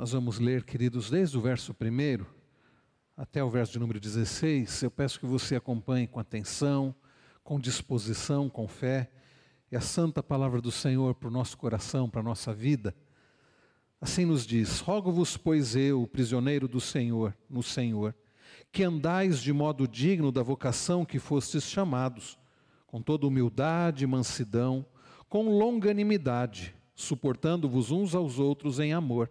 Nós vamos ler, queridos, desde o verso 1 até o verso de número 16. Eu peço que você acompanhe com atenção, com disposição, com fé, e a santa palavra do Senhor para o nosso coração, para a nossa vida. Assim nos diz: Rogo-vos, pois eu, prisioneiro do Senhor, no Senhor, que andais de modo digno da vocação que fostes chamados, com toda humildade e mansidão, com longanimidade, suportando-vos uns aos outros em amor,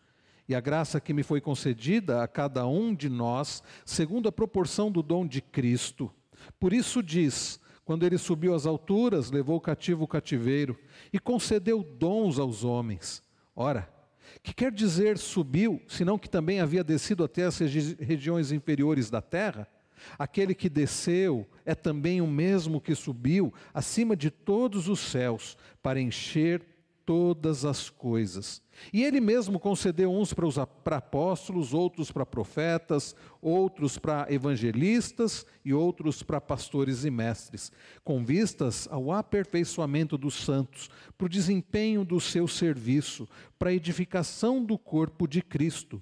E a graça que me foi concedida a cada um de nós, segundo a proporção do dom de Cristo. Por isso diz: quando ele subiu às alturas, levou cativo o cativeiro e concedeu dons aos homens. Ora, que quer dizer subiu, senão que também havia descido até as regi regiões inferiores da terra? Aquele que desceu é também o mesmo que subiu acima de todos os céus para encher todas as coisas. E ele mesmo concedeu uns para os apóstolos, outros para profetas, outros para evangelistas e outros para pastores e mestres, com vistas ao aperfeiçoamento dos santos, para o desempenho do seu serviço, para a edificação do corpo de Cristo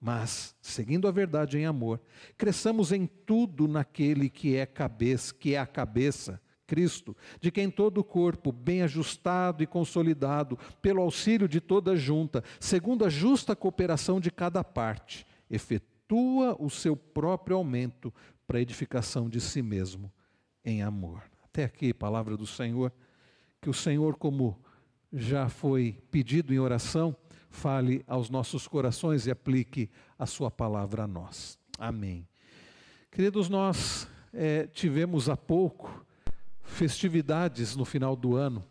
Mas, seguindo a verdade em amor, cresçamos em tudo naquele que é cabeça, que é a cabeça, Cristo, de quem todo o corpo, bem ajustado e consolidado, pelo auxílio de toda junta, segundo a justa cooperação de cada parte, efetua o seu próprio aumento para a edificação de si mesmo em amor. Até aqui, palavra do Senhor, que o Senhor, como já foi pedido em oração, fale aos nossos corações e aplique a Sua palavra a nós. Amém. Queridos, nós é, tivemos há pouco festividades no final do ano,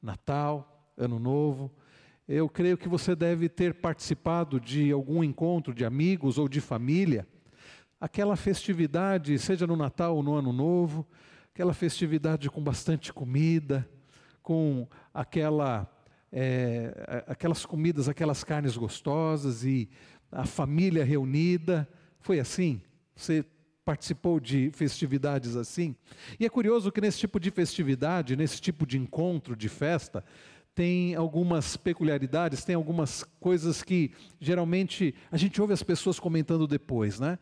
Natal, Ano Novo. Eu creio que você deve ter participado de algum encontro de amigos ou de família. Aquela festividade, seja no Natal ou no Ano Novo, aquela festividade com bastante comida, com aquela é, aquelas comidas, aquelas carnes gostosas e a família reunida. Foi assim? Você participou de festividades assim? E é curioso que nesse tipo de festividade, nesse tipo de encontro, de festa, tem algumas peculiaridades, tem algumas coisas que geralmente a gente ouve as pessoas comentando depois, né?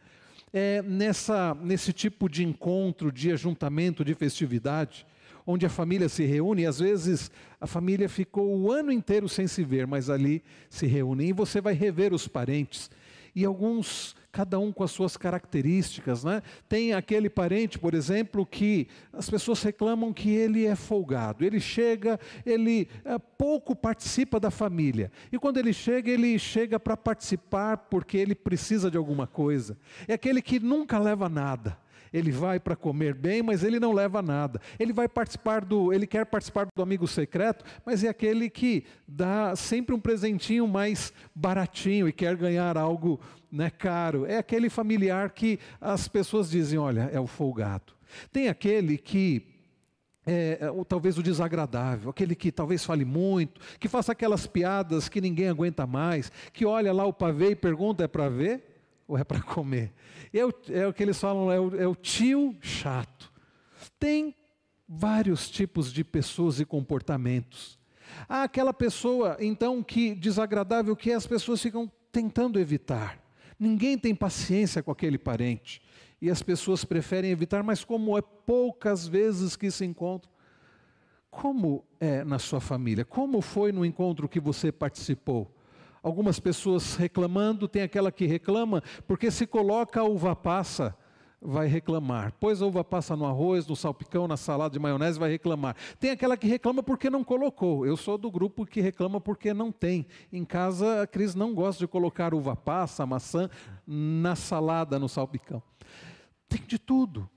É nessa, nesse tipo de encontro, de ajuntamento, de festividade, onde a família se reúne, às vezes a família ficou o ano inteiro sem se ver, mas ali se reúnem e você vai rever os parentes. E alguns, cada um com as suas características, né? Tem aquele parente, por exemplo, que as pessoas reclamam que ele é folgado. Ele chega, ele é, pouco participa da família. E quando ele chega, ele chega para participar porque ele precisa de alguma coisa. É aquele que nunca leva nada. Ele vai para comer bem, mas ele não leva nada. Ele vai participar do, ele quer participar do amigo secreto, mas é aquele que dá sempre um presentinho mais baratinho e quer ganhar algo, né, caro. É aquele familiar que as pessoas dizem, olha, é o folgado. Tem aquele que é, é, ou talvez o desagradável, aquele que talvez fale muito, que faça aquelas piadas que ninguém aguenta mais, que olha lá o pavê e pergunta: é para ver? Ou é para comer? É o, é o que eles falam, é o, é o tio chato. Tem vários tipos de pessoas e comportamentos. Há aquela pessoa, então, que desagradável que as pessoas ficam tentando evitar. Ninguém tem paciência com aquele parente. E as pessoas preferem evitar, mas como é poucas vezes que se encontram. Como é na sua família? Como foi no encontro que você participou? Algumas pessoas reclamando, tem aquela que reclama porque se coloca a uva passa vai reclamar. Pôs a uva passa no arroz, no salpicão, na salada de maionese, vai reclamar. Tem aquela que reclama porque não colocou. Eu sou do grupo que reclama porque não tem. Em casa, a Cris não gosta de colocar uva passa, maçã na salada, no salpicão. Tem de tudo.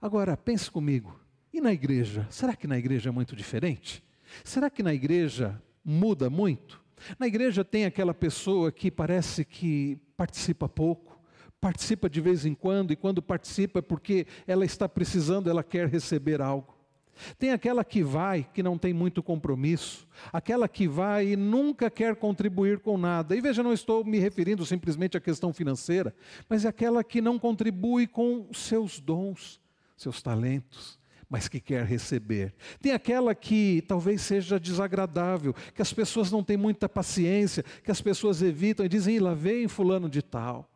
Agora, pense comigo. E na igreja? Será que na igreja é muito diferente? Será que na igreja muda muito? Na igreja tem aquela pessoa que parece que participa pouco, participa de vez em quando, e quando participa é porque ela está precisando, ela quer receber algo. Tem aquela que vai, que não tem muito compromisso, aquela que vai e nunca quer contribuir com nada. E veja, não estou me referindo simplesmente à questão financeira, mas é aquela que não contribui com seus dons, seus talentos, mas que quer receber. Tem aquela que talvez seja desagradável, que as pessoas não têm muita paciência, que as pessoas evitam e dizem, lá vem fulano de tal.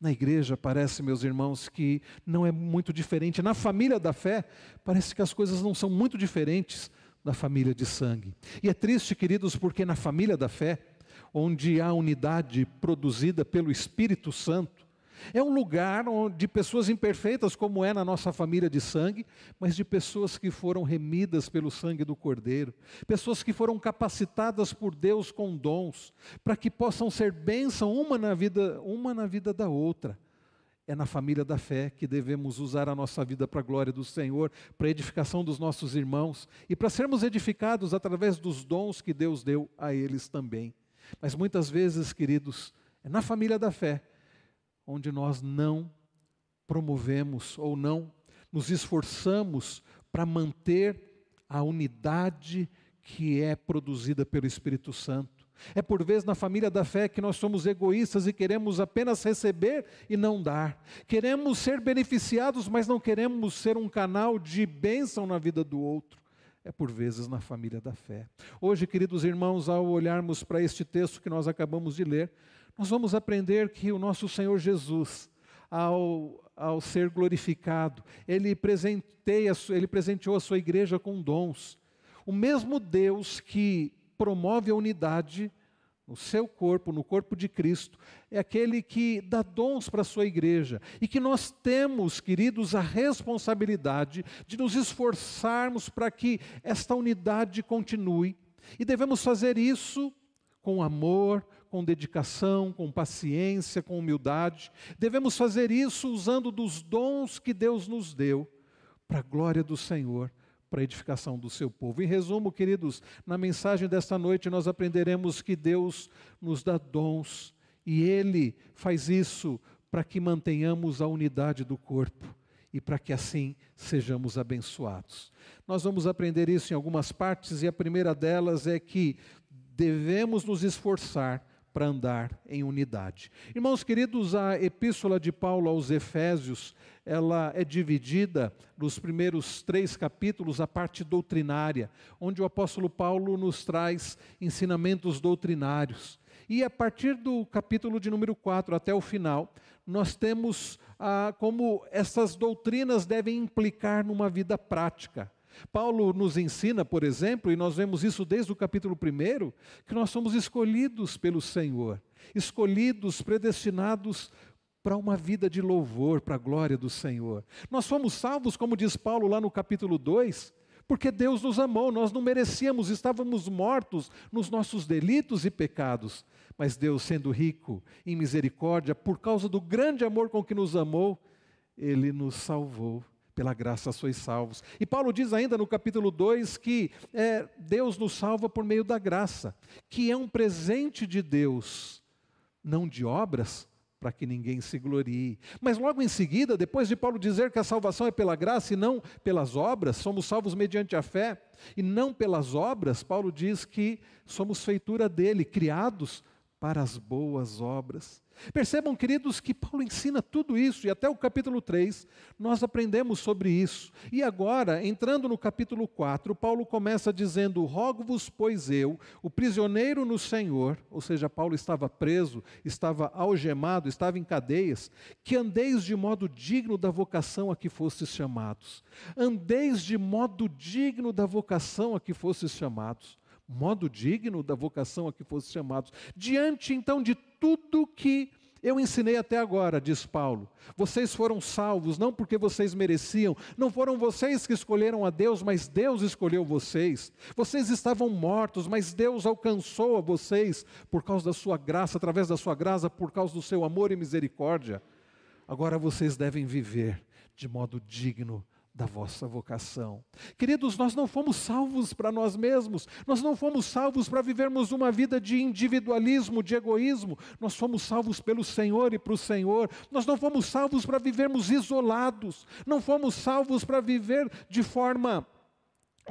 Na igreja parece, meus irmãos, que não é muito diferente. Na família da fé, parece que as coisas não são muito diferentes da família de sangue. E é triste, queridos, porque na família da fé, onde há unidade produzida pelo Espírito Santo, é um lugar de pessoas imperfeitas, como é na nossa família de sangue, mas de pessoas que foram remidas pelo sangue do Cordeiro, pessoas que foram capacitadas por Deus com dons, para que possam ser bênção uma na vida, uma na vida da outra. É na família da fé que devemos usar a nossa vida para a glória do Senhor, para a edificação dos nossos irmãos e para sermos edificados através dos dons que Deus deu a eles também. Mas muitas vezes, queridos, é na família da fé onde nós não promovemos ou não nos esforçamos para manter a unidade que é produzida pelo Espírito Santo. É por vezes na família da fé que nós somos egoístas e queremos apenas receber e não dar. Queremos ser beneficiados, mas não queremos ser um canal de bênção na vida do outro. É por vezes na família da fé. Hoje, queridos irmãos, ao olharmos para este texto que nós acabamos de ler, nós vamos aprender que o nosso Senhor Jesus, ao, ao ser glorificado, ele, presenteia, ele presenteou a sua igreja com dons. O mesmo Deus que promove a unidade no seu corpo, no corpo de Cristo, é aquele que dá dons para a sua igreja e que nós temos, queridos, a responsabilidade de nos esforçarmos para que esta unidade continue. E devemos fazer isso com amor, com dedicação, com paciência, com humildade. Devemos fazer isso usando dos dons que Deus nos deu para a glória do Senhor, para a edificação do seu povo. Em resumo, queridos, na mensagem desta noite nós aprenderemos que Deus nos dá dons e Ele faz isso para que mantenhamos a unidade do corpo e para que assim sejamos abençoados. Nós vamos aprender isso em algumas partes e a primeira delas é que devemos nos esforçar para andar em unidade. Irmãos queridos, a epístola de Paulo aos Efésios, ela é dividida nos primeiros três capítulos, a parte doutrinária, onde o apóstolo Paulo nos traz ensinamentos doutrinários. E a partir do capítulo de número 4 até o final, nós temos ah, como essas doutrinas devem implicar numa vida prática. Paulo nos ensina, por exemplo, e nós vemos isso desde o capítulo 1, que nós somos escolhidos pelo Senhor, escolhidos, predestinados para uma vida de louvor, para a glória do Senhor. Nós fomos salvos, como diz Paulo lá no capítulo 2, porque Deus nos amou, nós não merecíamos, estávamos mortos nos nossos delitos e pecados, mas Deus, sendo rico em misericórdia, por causa do grande amor com que nos amou, Ele nos salvou pela graça sois salvos. E Paulo diz ainda no capítulo 2 que é, Deus nos salva por meio da graça, que é um presente de Deus, não de obras, para que ninguém se glorie. Mas logo em seguida, depois de Paulo dizer que a salvação é pela graça e não pelas obras, somos salvos mediante a fé e não pelas obras, Paulo diz que somos feitura dele, criados para as boas obras. Percebam, queridos, que Paulo ensina tudo isso, e até o capítulo 3 nós aprendemos sobre isso. E agora, entrando no capítulo 4, Paulo começa dizendo: Rogo-vos, pois eu, o prisioneiro no Senhor, ou seja, Paulo estava preso, estava algemado, estava em cadeias, que andeis de modo digno da vocação a que fostes chamados. Andeis de modo digno da vocação a que fostes chamados modo digno da vocação a que fosse chamados. Diante então de tudo que Eu ensinei até agora, diz Paulo. Vocês foram salvos não porque vocês mereciam, não foram vocês que escolheram a Deus, mas Deus escolheu vocês. Vocês estavam mortos, mas Deus alcançou a vocês por causa da sua graça, através da sua graça, por causa do seu amor e misericórdia. Agora vocês devem viver de modo digno da vossa vocação. Queridos, nós não fomos salvos para nós mesmos, nós não fomos salvos para vivermos uma vida de individualismo, de egoísmo, nós fomos salvos pelo Senhor e para o Senhor, nós não fomos salvos para vivermos isolados, não fomos salvos para viver de forma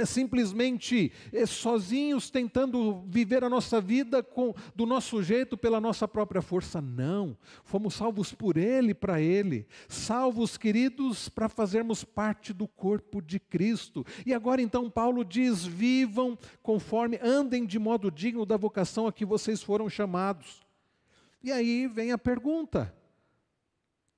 simplesmente é, sozinhos tentando viver a nossa vida com, do nosso jeito, pela nossa própria força. Não. Fomos salvos por Ele, para Ele. Salvos, queridos, para fazermos parte do corpo de Cristo. E agora então Paulo diz: vivam conforme, andem de modo digno da vocação a que vocês foram chamados. E aí vem a pergunta.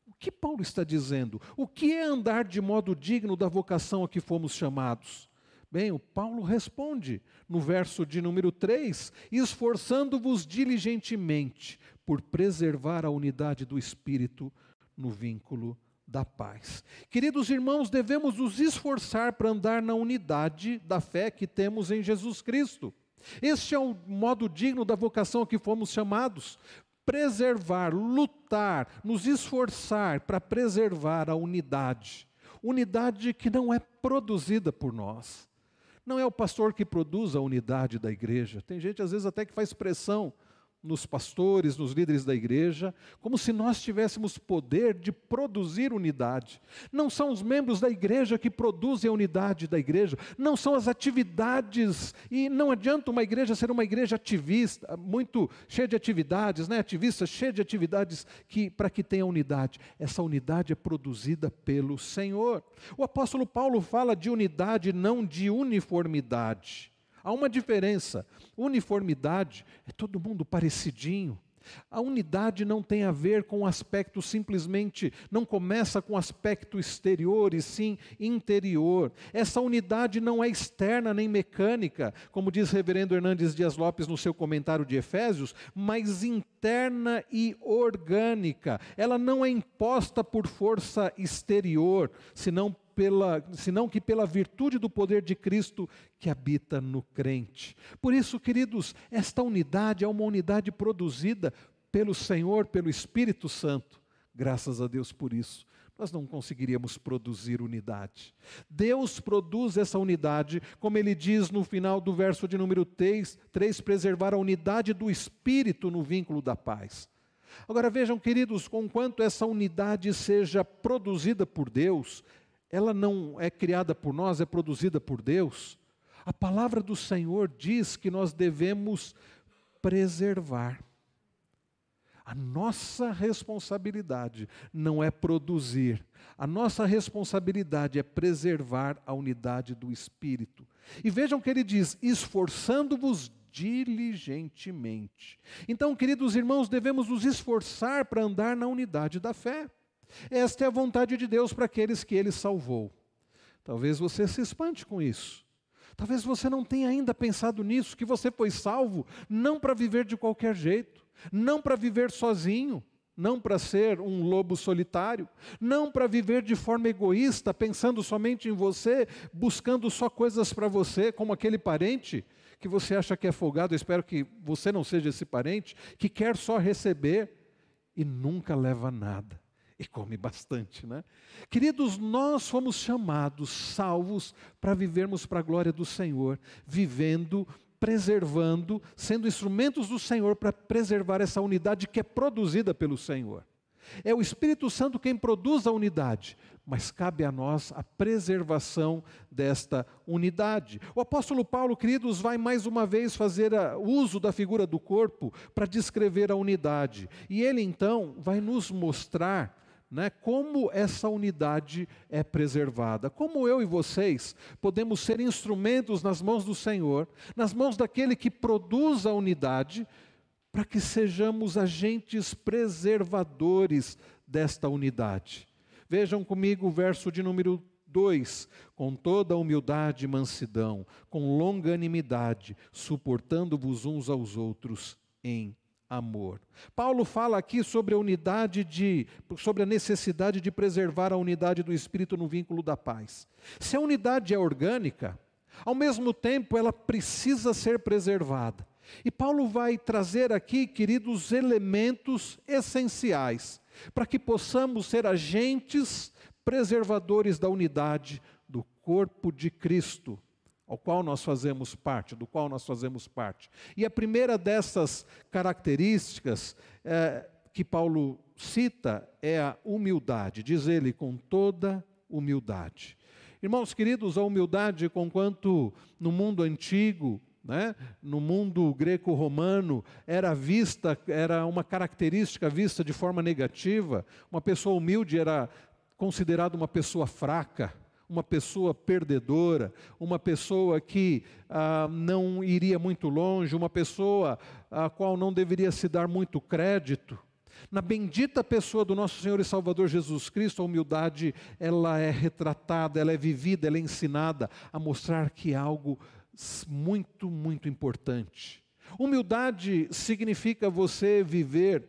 O que Paulo está dizendo? O que é andar de modo digno da vocação a que fomos chamados? Bem, o Paulo responde no verso de número 3: esforçando-vos diligentemente por preservar a unidade do espírito no vínculo da paz. Queridos irmãos, devemos nos esforçar para andar na unidade da fé que temos em Jesus Cristo. Este é o modo digno da vocação a que fomos chamados. Preservar, lutar, nos esforçar para preservar a unidade. Unidade que não é produzida por nós não é o pastor que produz a unidade da igreja. Tem gente, às vezes, até que faz pressão nos pastores, nos líderes da igreja, como se nós tivéssemos poder de produzir unidade. Não são os membros da igreja que produzem a unidade da igreja, não são as atividades, e não adianta uma igreja ser uma igreja ativista, muito cheia de atividades, né? ativista, cheia de atividades que, para que tenha unidade. Essa unidade é produzida pelo Senhor. O apóstolo Paulo fala de unidade, não de uniformidade. Há uma diferença. Uniformidade é todo mundo parecidinho. A unidade não tem a ver com o aspecto simplesmente, não começa com aspecto exterior e sim interior. Essa unidade não é externa nem mecânica, como diz Reverendo Hernandes Dias Lopes no seu comentário de Efésios, mas interna e orgânica. Ela não é imposta por força exterior, senão pela, senão que pela virtude do poder de Cristo que habita no crente. Por isso, queridos, esta unidade é uma unidade produzida pelo Senhor, pelo Espírito Santo. Graças a Deus por isso. Nós não conseguiríamos produzir unidade. Deus produz essa unidade, como ele diz no final do verso de número 3, 3 preservar a unidade do Espírito no vínculo da paz. Agora vejam, queridos, com quanto essa unidade seja produzida por Deus, ela não é criada por nós, é produzida por Deus. A palavra do Senhor diz que nós devemos preservar. A nossa responsabilidade não é produzir, a nossa responsabilidade é preservar a unidade do Espírito. E vejam que ele diz: esforçando-vos diligentemente. Então, queridos irmãos, devemos nos esforçar para andar na unidade da fé. Esta é a vontade de Deus para aqueles que Ele salvou. Talvez você se espante com isso. Talvez você não tenha ainda pensado nisso, que você foi salvo não para viver de qualquer jeito, não para viver sozinho, não para ser um lobo solitário, não para viver de forma egoísta, pensando somente em você, buscando só coisas para você, como aquele parente que você acha que é folgado, eu espero que você não seja esse parente, que quer só receber e nunca leva nada e come bastante, né? Queridos, nós fomos chamados, salvos, para vivermos para a glória do Senhor, vivendo, preservando, sendo instrumentos do Senhor para preservar essa unidade que é produzida pelo Senhor. É o Espírito Santo quem produz a unidade, mas cabe a nós a preservação desta unidade. O apóstolo Paulo, queridos, vai mais uma vez fazer uso da figura do corpo para descrever a unidade. E ele então vai nos mostrar né, como essa unidade é preservada. Como eu e vocês podemos ser instrumentos nas mãos do Senhor, nas mãos daquele que produz a unidade, para que sejamos agentes preservadores desta unidade. Vejam comigo o verso de número 2: com toda humildade e mansidão, com longanimidade, suportando-vos uns aos outros em amor. Paulo fala aqui sobre a unidade de, sobre a necessidade de preservar a unidade do espírito no vínculo da paz. Se a unidade é orgânica, ao mesmo tempo ela precisa ser preservada. E Paulo vai trazer aqui, queridos, elementos essenciais para que possamos ser agentes preservadores da unidade do corpo de Cristo, ao qual nós fazemos parte, do qual nós fazemos parte. E a primeira dessas características é, que Paulo cita é a humildade, diz ele, com toda humildade. Irmãos queridos, a humildade, conquanto no mundo antigo, né, no mundo greco-romano, era vista, era uma característica vista de forma negativa. Uma pessoa humilde era considerada uma pessoa fraca, uma pessoa perdedora, uma pessoa que ah, não iria muito longe, uma pessoa a qual não deveria se dar muito crédito. Na bendita pessoa do nosso Senhor e Salvador Jesus Cristo, a humildade ela é retratada, ela é vivida, ela é ensinada a mostrar que é algo muito, muito importante. Humildade significa você viver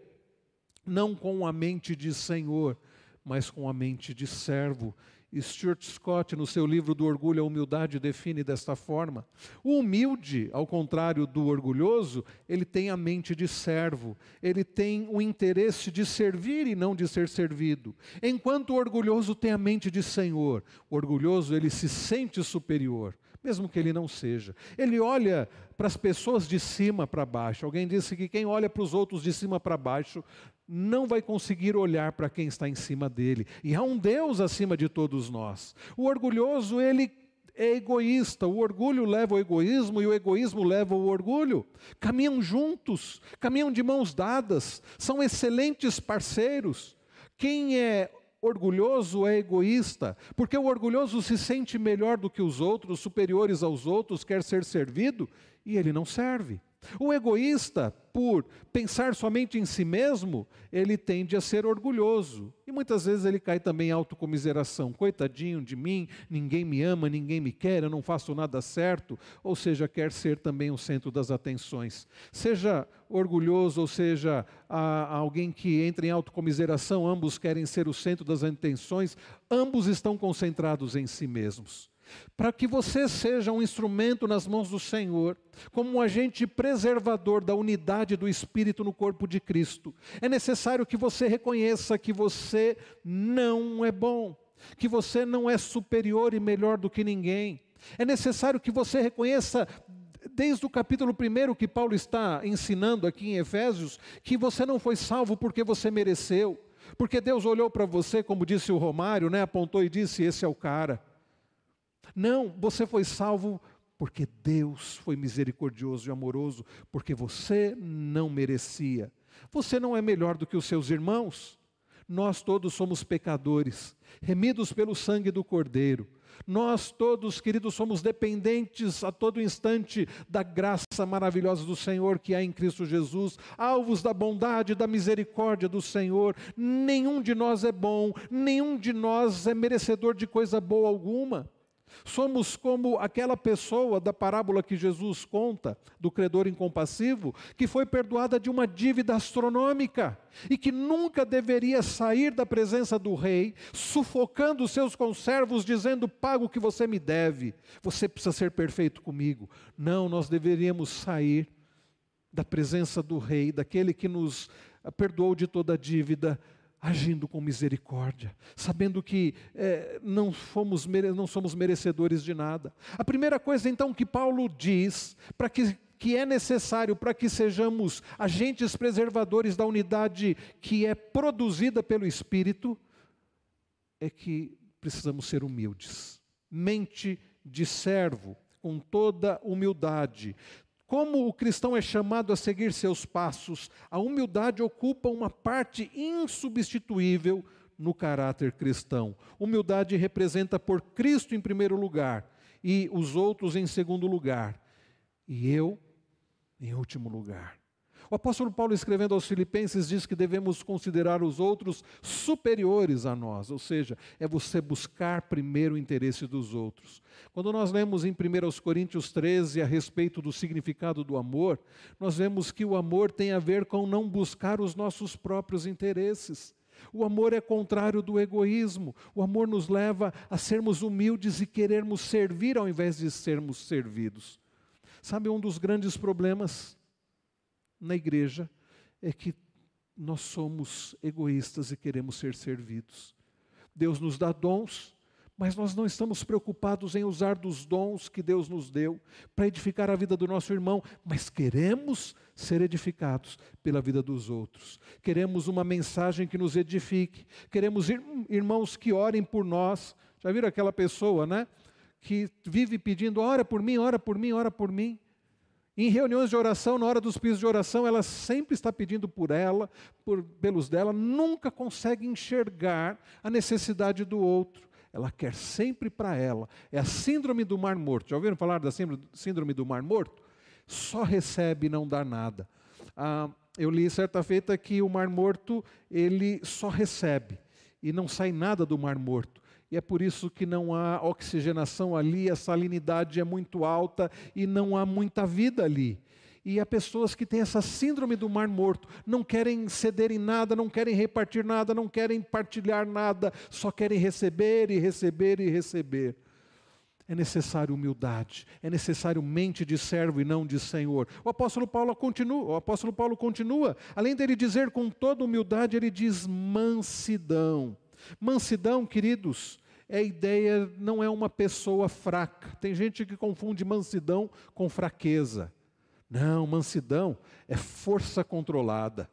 não com a mente de Senhor, mas com a mente de servo. Stuart Scott, no seu livro do Orgulho a Humildade, define desta forma: o humilde, ao contrário do orgulhoso, ele tem a mente de servo, ele tem o interesse de servir e não de ser servido. Enquanto o orgulhoso tem a mente de senhor, o orgulhoso ele se sente superior, mesmo que ele não seja. Ele olha para as pessoas de cima para baixo. Alguém disse que quem olha para os outros de cima para baixo não vai conseguir olhar para quem está em cima dele. E há um Deus acima de todos nós. O orgulhoso, ele é egoísta, o orgulho leva ao egoísmo e o egoísmo leva ao orgulho. Caminham juntos, caminham de mãos dadas, são excelentes parceiros. Quem é orgulhoso é egoísta, porque o orgulhoso se sente melhor do que os outros, superiores aos outros, quer ser servido e ele não serve. O egoísta, por pensar somente em si mesmo, ele tende a ser orgulhoso. E muitas vezes ele cai também em autocomiseração. Coitadinho de mim, ninguém me ama, ninguém me quer, eu não faço nada certo. Ou seja, quer ser também o centro das atenções. Seja orgulhoso, ou seja, alguém que entra em autocomiseração, ambos querem ser o centro das atenções, ambos estão concentrados em si mesmos para que você seja um instrumento nas mãos do Senhor, como um agente preservador da unidade do Espírito no corpo de Cristo, é necessário que você reconheça que você não é bom, que você não é superior e melhor do que ninguém. É necessário que você reconheça desde o capítulo 1 que Paulo está ensinando aqui em Efésios, que você não foi salvo porque você mereceu, porque Deus olhou para você, como disse o Romário, né, apontou e disse: Esse é o cara. Não, você foi salvo porque Deus foi misericordioso e amoroso, porque você não merecia. Você não é melhor do que os seus irmãos. Nós todos somos pecadores, remidos pelo sangue do Cordeiro. Nós todos, queridos, somos dependentes a todo instante da graça maravilhosa do Senhor que há em Cristo Jesus, alvos da bondade e da misericórdia do Senhor. Nenhum de nós é bom, nenhum de nós é merecedor de coisa boa alguma. Somos como aquela pessoa da parábola que Jesus conta, do credor incompassivo, que foi perdoada de uma dívida astronômica e que nunca deveria sair da presença do rei, sufocando seus conservos, dizendo: Pago o que você me deve, você precisa ser perfeito comigo. Não, nós deveríamos sair da presença do rei, daquele que nos perdoou de toda a dívida agindo com misericórdia, sabendo que é, não, fomos, não somos merecedores de nada. A primeira coisa então que Paulo diz, para que, que é necessário para que sejamos agentes preservadores da unidade que é produzida pelo Espírito, é que precisamos ser humildes, mente de servo, com toda humildade, como o cristão é chamado a seguir seus passos, a humildade ocupa uma parte insubstituível no caráter cristão. Humildade representa por Cristo em primeiro lugar e os outros em segundo lugar, e eu em último lugar. O apóstolo Paulo, escrevendo aos Filipenses, diz que devemos considerar os outros superiores a nós, ou seja, é você buscar primeiro o interesse dos outros. Quando nós lemos em 1 Coríntios 13 a respeito do significado do amor, nós vemos que o amor tem a ver com não buscar os nossos próprios interesses. O amor é contrário do egoísmo. O amor nos leva a sermos humildes e querermos servir ao invés de sermos servidos. Sabe, um dos grandes problemas na igreja é que nós somos egoístas e queremos ser servidos. Deus nos dá dons, mas nós não estamos preocupados em usar dos dons que Deus nos deu para edificar a vida do nosso irmão, mas queremos ser edificados pela vida dos outros. Queremos uma mensagem que nos edifique, queremos irmãos que orem por nós. Já viram aquela pessoa, né? Que vive pedindo, ora por mim, ora por mim, ora por mim. Em reuniões de oração, na hora dos pisos de oração, ela sempre está pedindo por ela, por, pelos dela, nunca consegue enxergar a necessidade do outro. Ela quer sempre para ela. É a síndrome do mar morto. Já ouviram falar da síndrome do mar morto? Só recebe e não dá nada. Ah, eu li certa feita que o mar morto ele só recebe e não sai nada do mar morto e é por isso que não há oxigenação ali, a salinidade é muito alta e não há muita vida ali. E há pessoas que têm essa síndrome do mar morto, não querem ceder em nada, não querem repartir nada, não querem partilhar nada, só querem receber e receber e receber. É necessário humildade, é necessário mente de servo e não de senhor. O apóstolo Paulo continua, o apóstolo Paulo continua, além dele dizer com toda humildade, ele diz mansidão. Mansidão, queridos, é a ideia, não é uma pessoa fraca. Tem gente que confunde mansidão com fraqueza. Não, mansidão é força controlada.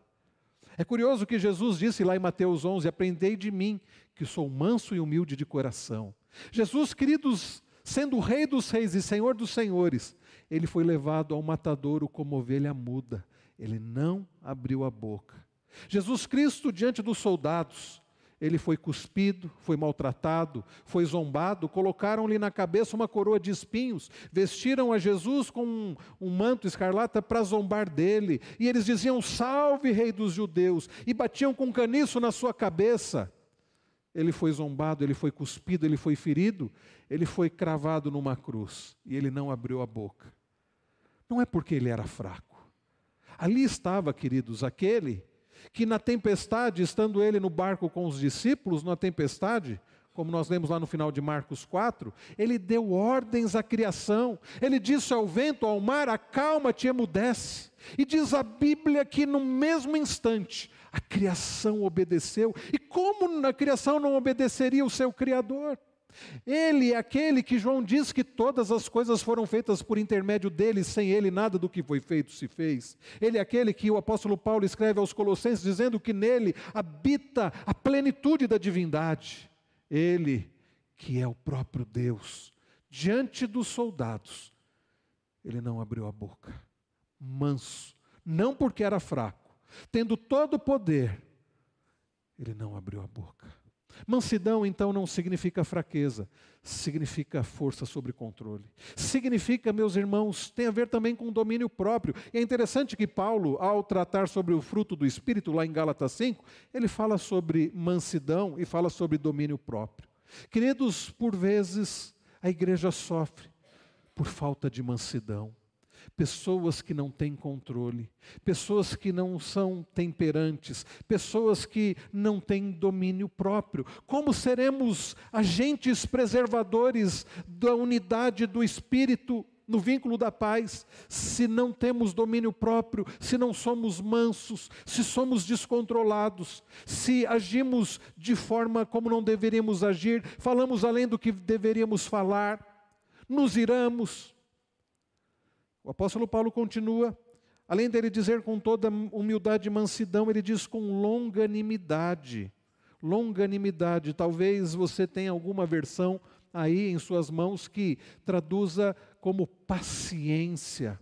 É curioso que Jesus disse lá em Mateus 11: Aprendei de mim, que sou manso e humilde de coração. Jesus, queridos, sendo Rei dos Reis e Senhor dos Senhores, ele foi levado ao matadouro como ovelha muda. Ele não abriu a boca. Jesus Cristo, diante dos soldados, ele foi cuspido, foi maltratado, foi zombado, colocaram-lhe na cabeça uma coroa de espinhos, vestiram a Jesus com um, um manto escarlata para zombar dele, e eles diziam: Salve, Rei dos Judeus, e batiam com caniço na sua cabeça. Ele foi zombado, ele foi cuspido, ele foi ferido, ele foi cravado numa cruz, e ele não abriu a boca. Não é porque ele era fraco. Ali estava, queridos, aquele que na tempestade, estando ele no barco com os discípulos, na tempestade, como nós lemos lá no final de Marcos 4, ele deu ordens à criação, ele disse ao vento, ao mar, acalma-te emudece. E diz a Bíblia que no mesmo instante a criação obedeceu. E como na criação não obedeceria o seu Criador? Ele é aquele que João diz que todas as coisas foram feitas por intermédio dele, sem ele nada do que foi feito se fez. Ele é aquele que o apóstolo Paulo escreve aos Colossenses dizendo que nele habita a plenitude da divindade. Ele, que é o próprio Deus, diante dos soldados, ele não abriu a boca. Manso, não porque era fraco, tendo todo o poder, ele não abriu a boca. Mansidão, então, não significa fraqueza, significa força sobre controle. Significa, meus irmãos, tem a ver também com domínio próprio. E é interessante que Paulo, ao tratar sobre o fruto do Espírito, lá em Gálatas 5, ele fala sobre mansidão e fala sobre domínio próprio. Queridos, por vezes a igreja sofre por falta de mansidão pessoas que não têm controle, pessoas que não são temperantes, pessoas que não têm domínio próprio. Como seremos agentes preservadores da unidade do espírito no vínculo da paz, se não temos domínio próprio, se não somos mansos, se somos descontrolados, se agimos de forma como não deveríamos agir, falamos além do que deveríamos falar, nos iramos, o apóstolo Paulo continua, além dele dizer com toda humildade e mansidão, ele diz com longanimidade. Longanimidade, talvez você tenha alguma versão aí em suas mãos que traduza como paciência.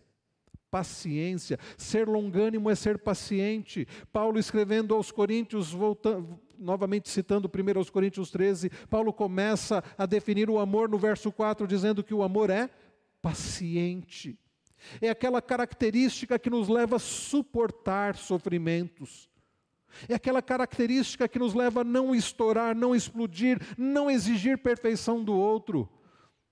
Paciência, ser longânimo é ser paciente. Paulo escrevendo aos Coríntios, voltando, novamente citando primeiro aos Coríntios 13, Paulo começa a definir o amor no verso 4, dizendo que o amor é paciente. É aquela característica que nos leva a suportar sofrimentos. É aquela característica que nos leva a não estourar, não explodir, não exigir perfeição do outro,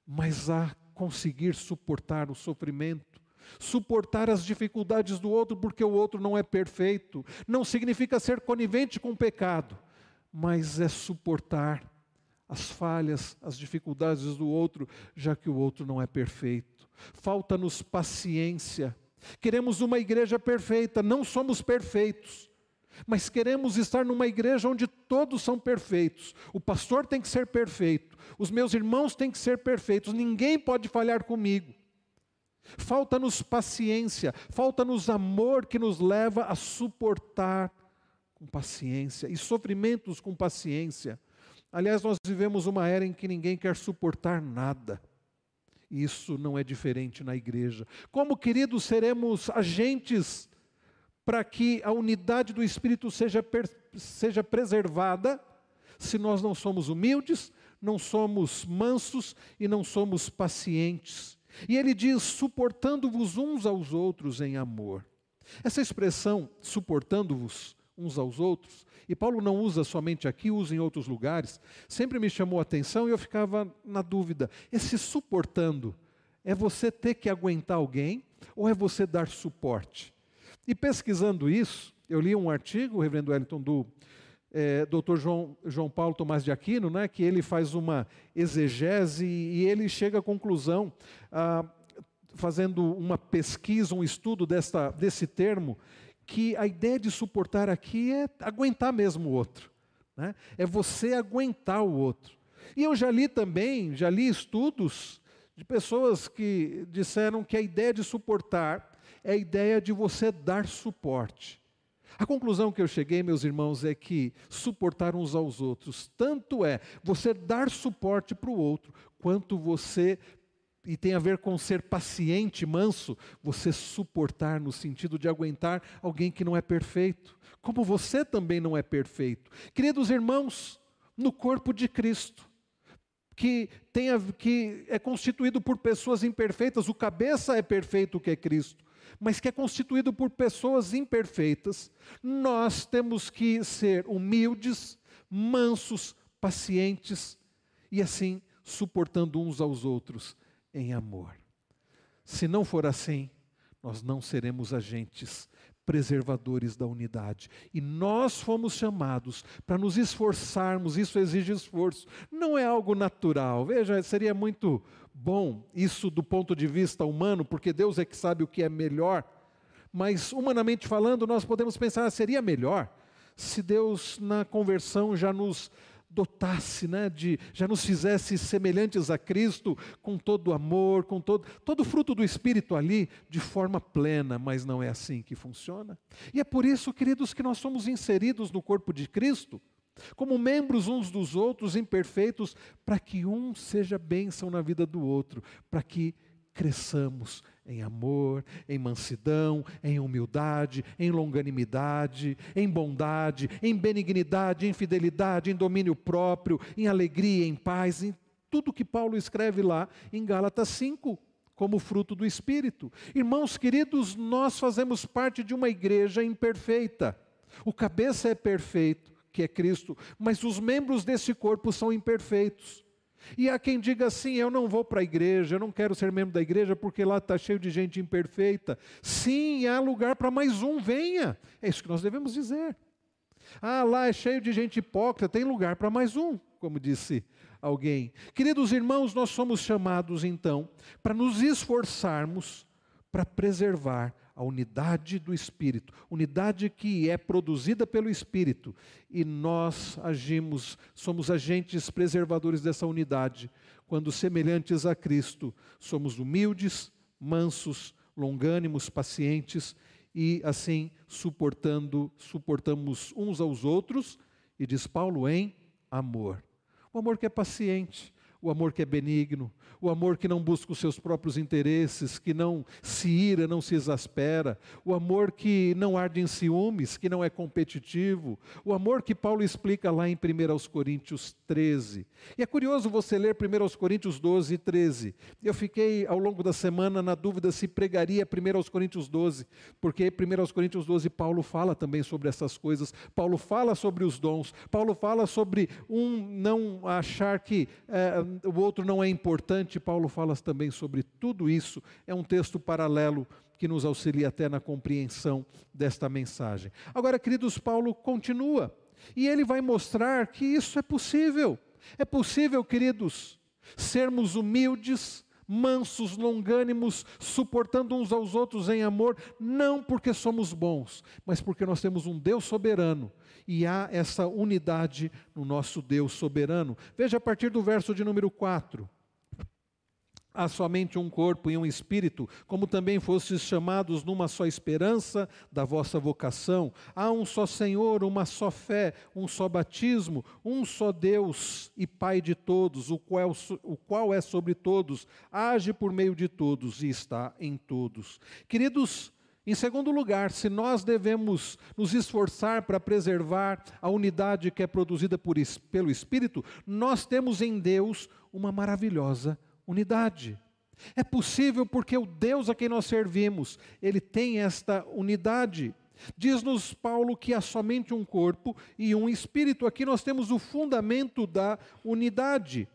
mas a conseguir suportar o sofrimento, suportar as dificuldades do outro, porque o outro não é perfeito. Não significa ser conivente com o pecado, mas é suportar as falhas, as dificuldades do outro, já que o outro não é perfeito. Falta-nos paciência. Queremos uma igreja perfeita, não somos perfeitos. Mas queremos estar numa igreja onde todos são perfeitos. O pastor tem que ser perfeito, os meus irmãos têm que ser perfeitos, ninguém pode falhar comigo. Falta-nos paciência, falta-nos amor que nos leva a suportar com paciência e sofrimentos com paciência. Aliás, nós vivemos uma era em que ninguém quer suportar nada. Isso não é diferente na igreja. Como, queridos, seremos agentes para que a unidade do Espírito seja, seja preservada, se nós não somos humildes, não somos mansos e não somos pacientes. E ele diz: suportando-vos uns aos outros em amor. Essa expressão, suportando-vos uns aos outros, e Paulo não usa somente aqui, usa em outros lugares, sempre me chamou a atenção e eu ficava na dúvida: esse suportando é você ter que aguentar alguém ou é você dar suporte? E pesquisando isso, eu li um artigo, o reverendo Wellington, do é, Dr. João, João Paulo Tomás de Aquino, né, que ele faz uma exegese e ele chega à conclusão, ah, fazendo uma pesquisa, um estudo desta, desse termo, que a ideia de suportar aqui é aguentar mesmo o outro. Né? É você aguentar o outro. E eu já li também, já li estudos de pessoas que disseram que a ideia de suportar é a ideia de você dar suporte. A conclusão que eu cheguei, meus irmãos, é que suportar uns aos outros, tanto é você dar suporte para o outro, quanto você, e tem a ver com ser paciente, manso, você suportar no sentido de aguentar alguém que não é perfeito, como você também não é perfeito. Queridos irmãos, no corpo de Cristo, que, tem a, que é constituído por pessoas imperfeitas, o cabeça é perfeito que é Cristo mas que é constituído por pessoas imperfeitas, nós temos que ser humildes, mansos, pacientes e assim suportando uns aos outros em amor. Se não for assim, nós não seremos agentes preservadores da unidade. E nós fomos chamados para nos esforçarmos, isso exige esforço, não é algo natural. Veja, seria muito bom isso do ponto de vista humano, porque Deus é que sabe o que é melhor, mas humanamente falando, nós podemos pensar, seria melhor se Deus na conversão já nos dotasse, né, de, já nos fizesse semelhantes a Cristo, com todo o amor, com todo, todo o fruto do Espírito ali, de forma plena, mas não é assim que funciona. E é por isso, queridos, que nós somos inseridos no corpo de Cristo, como membros uns dos outros, imperfeitos, para que um seja bênção na vida do outro, para que cresçamos em amor, em mansidão, em humildade, em longanimidade, em bondade, em benignidade, em fidelidade, em domínio próprio, em alegria, em paz, em tudo que Paulo escreve lá em Gálatas 5, como fruto do Espírito. Irmãos queridos, nós fazemos parte de uma igreja imperfeita. O cabeça é perfeito, que é Cristo, mas os membros desse corpo são imperfeitos. E há quem diga assim: eu não vou para a igreja, eu não quero ser membro da igreja porque lá está cheio de gente imperfeita. Sim, há lugar para mais um, venha. É isso que nós devemos dizer. Ah, lá é cheio de gente hipócrita, tem lugar para mais um, como disse alguém. Queridos irmãos, nós somos chamados então para nos esforçarmos para preservar a unidade do Espírito, unidade que é produzida pelo Espírito, e nós agimos, somos agentes preservadores dessa unidade, quando semelhantes a Cristo, somos humildes, mansos, longânimos, pacientes e assim suportando, suportamos uns aos outros, e diz Paulo em amor. O amor que é paciente, o amor que é benigno, o amor que não busca os seus próprios interesses, que não se ira, não se exaspera, o amor que não arde em ciúmes, que não é competitivo, o amor que Paulo explica lá em 1 Coríntios 13. E é curioso você ler 1 Coríntios 12 e 13. Eu fiquei ao longo da semana na dúvida se pregaria 1 Coríntios 12, porque 1 Coríntios 12 Paulo fala também sobre essas coisas, Paulo fala sobre os dons, Paulo fala sobre um não achar que é, o outro não é importante, Paulo fala também sobre tudo isso. É um texto paralelo que nos auxilia até na compreensão desta mensagem. Agora, queridos, Paulo continua e ele vai mostrar que isso é possível. É possível, queridos, sermos humildes, mansos, longânimos, suportando uns aos outros em amor, não porque somos bons, mas porque nós temos um Deus soberano e há essa unidade no nosso Deus soberano. Veja a partir do verso de número 4. Há somente um corpo e um espírito, como também fostes chamados numa só esperança da vossa vocação. Há um só Senhor, uma só fé, um só batismo, um só Deus e Pai de todos, o qual, o qual é sobre todos, age por meio de todos e está em todos. Queridos, em segundo lugar, se nós devemos nos esforçar para preservar a unidade que é produzida por, pelo Espírito, nós temos em Deus uma maravilhosa unidade. É possível porque o Deus a quem nós servimos, ele tem esta unidade. Diz-nos Paulo que há somente um corpo e um espírito. Aqui nós temos o fundamento da unidade.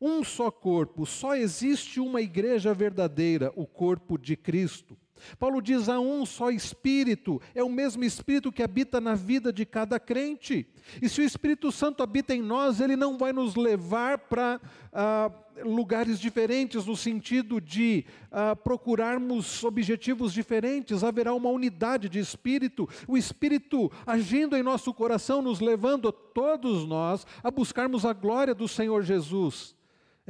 Um só corpo, só existe uma igreja verdadeira, o corpo de Cristo. Paulo diz: há um só Espírito, é o mesmo Espírito que habita na vida de cada crente. E se o Espírito Santo habita em nós, ele não vai nos levar para ah, lugares diferentes, no sentido de ah, procurarmos objetivos diferentes, haverá uma unidade de Espírito, o Espírito agindo em nosso coração, nos levando todos nós a buscarmos a glória do Senhor Jesus.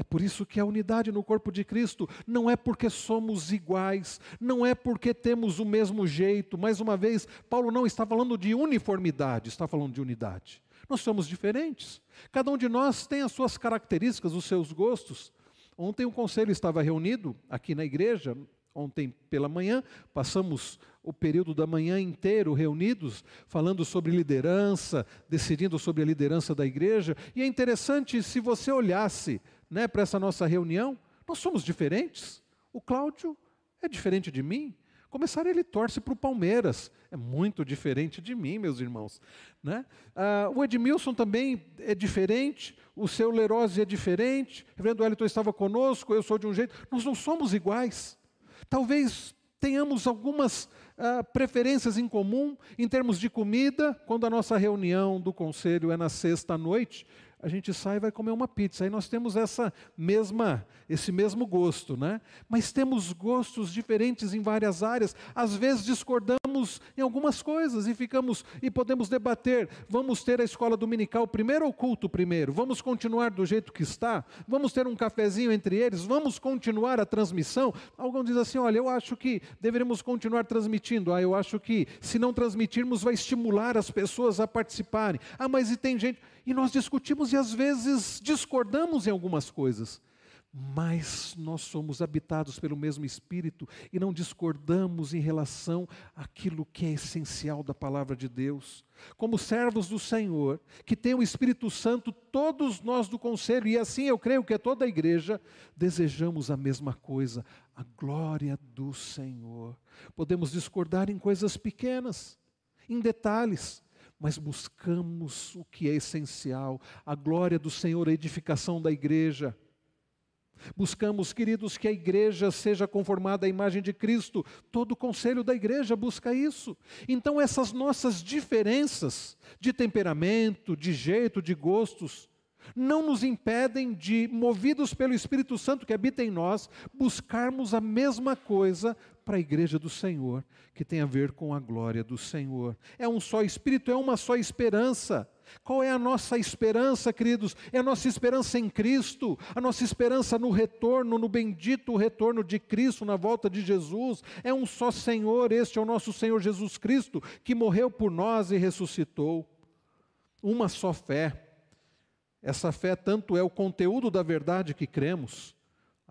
É por isso que a unidade no corpo de Cristo não é porque somos iguais, não é porque temos o mesmo jeito. Mais uma vez, Paulo não está falando de uniformidade, está falando de unidade. Nós somos diferentes. Cada um de nós tem as suas características, os seus gostos. Ontem o conselho estava reunido aqui na igreja, ontem pela manhã, passamos o período da manhã inteiro reunidos, falando sobre liderança, decidindo sobre a liderança da igreja. E é interessante se você olhasse né, para essa nossa reunião, nós somos diferentes. O Cláudio é diferente de mim. Começar ele torce para o Palmeiras, é muito diferente de mim, meus irmãos. Né? Ah, o Edmilson também é diferente, o seu Lerose é diferente, o reverendo Wellington estava conosco, eu sou de um jeito. Nós não somos iguais. Talvez tenhamos algumas ah, preferências em comum em termos de comida, quando a nossa reunião do conselho é na sexta noite, a gente sai e vai comer uma pizza. Aí nós temos essa mesma, esse mesmo gosto, né? Mas temos gostos diferentes em várias áreas. Às vezes discordamos em algumas coisas e ficamos e podemos debater. Vamos ter a escola dominical primeiro ou culto primeiro? Vamos continuar do jeito que está? Vamos ter um cafezinho entre eles? Vamos continuar a transmissão? Alguns dizem assim: olha, eu acho que deveríamos continuar transmitindo. Ah, eu acho que se não transmitirmos vai estimular as pessoas a participarem. Ah, mas e tem gente e nós discutimos e às vezes discordamos em algumas coisas, mas nós somos habitados pelo mesmo Espírito e não discordamos em relação àquilo que é essencial da palavra de Deus. Como servos do Senhor, que tem o Espírito Santo, todos nós do conselho, e assim eu creio que é toda a igreja, desejamos a mesma coisa, a glória do Senhor. Podemos discordar em coisas pequenas, em detalhes, mas buscamos o que é essencial, a glória do Senhor, a edificação da igreja. Buscamos, queridos, que a igreja seja conformada à imagem de Cristo. Todo o conselho da igreja busca isso. Então, essas nossas diferenças de temperamento, de jeito, de gostos, não nos impedem de, movidos pelo Espírito Santo que habita em nós, buscarmos a mesma coisa para a igreja do Senhor, que tem a ver com a glória do Senhor. É um só Espírito, é uma só esperança. Qual é a nossa esperança, queridos? É a nossa esperança em Cristo, a nossa esperança no retorno, no bendito retorno de Cristo, na volta de Jesus. É um só Senhor, este é o nosso Senhor Jesus Cristo, que morreu por nós e ressuscitou. Uma só fé. Essa fé tanto é o conteúdo da verdade que cremos,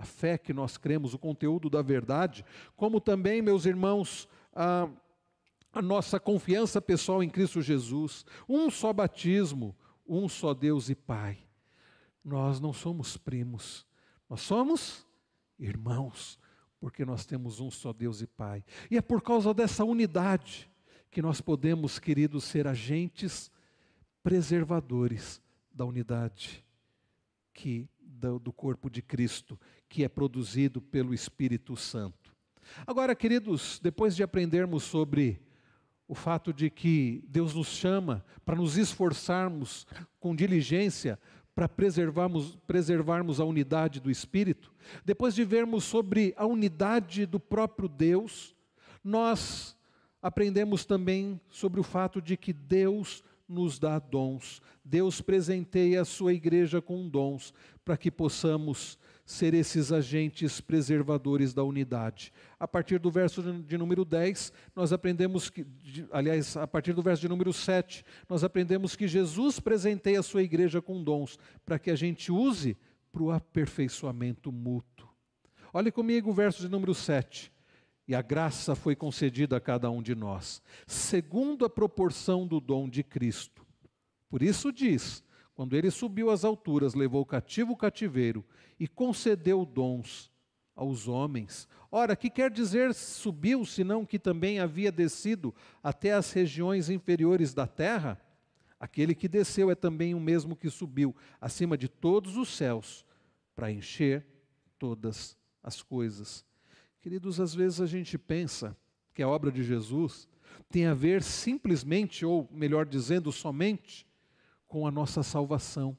a fé que nós cremos, o conteúdo da verdade, como também, meus irmãos, a, a nossa confiança pessoal em Cristo Jesus, um só batismo, um só Deus e Pai. Nós não somos primos, nós somos irmãos, porque nós temos um só Deus e Pai. E é por causa dessa unidade que nós podemos, queridos, ser agentes preservadores da unidade que do, do corpo de Cristo, que é produzido pelo Espírito Santo. Agora, queridos, depois de aprendermos sobre o fato de que Deus nos chama para nos esforçarmos com diligência para preservarmos, preservarmos a unidade do Espírito, depois de vermos sobre a unidade do próprio Deus, nós aprendemos também sobre o fato de que Deus nos dá dons. Deus presenteia a sua igreja com dons para que possamos ser esses agentes preservadores da unidade. A partir do verso de número 10, nós aprendemos que, aliás, a partir do verso de número 7, nós aprendemos que Jesus presenteia a sua igreja com dons para que a gente use para o aperfeiçoamento mútuo. Olhe comigo o verso de número 7. E a graça foi concedida a cada um de nós, segundo a proporção do dom de Cristo. Por isso diz: quando ele subiu às alturas, levou cativo o cativeiro e concedeu dons aos homens. Ora, que quer dizer subiu, senão que também havia descido até as regiões inferiores da terra? Aquele que desceu é também o mesmo que subiu acima de todos os céus para encher todas as coisas. Queridos, às vezes a gente pensa que a obra de Jesus tem a ver simplesmente, ou melhor dizendo, somente, com a nossa salvação,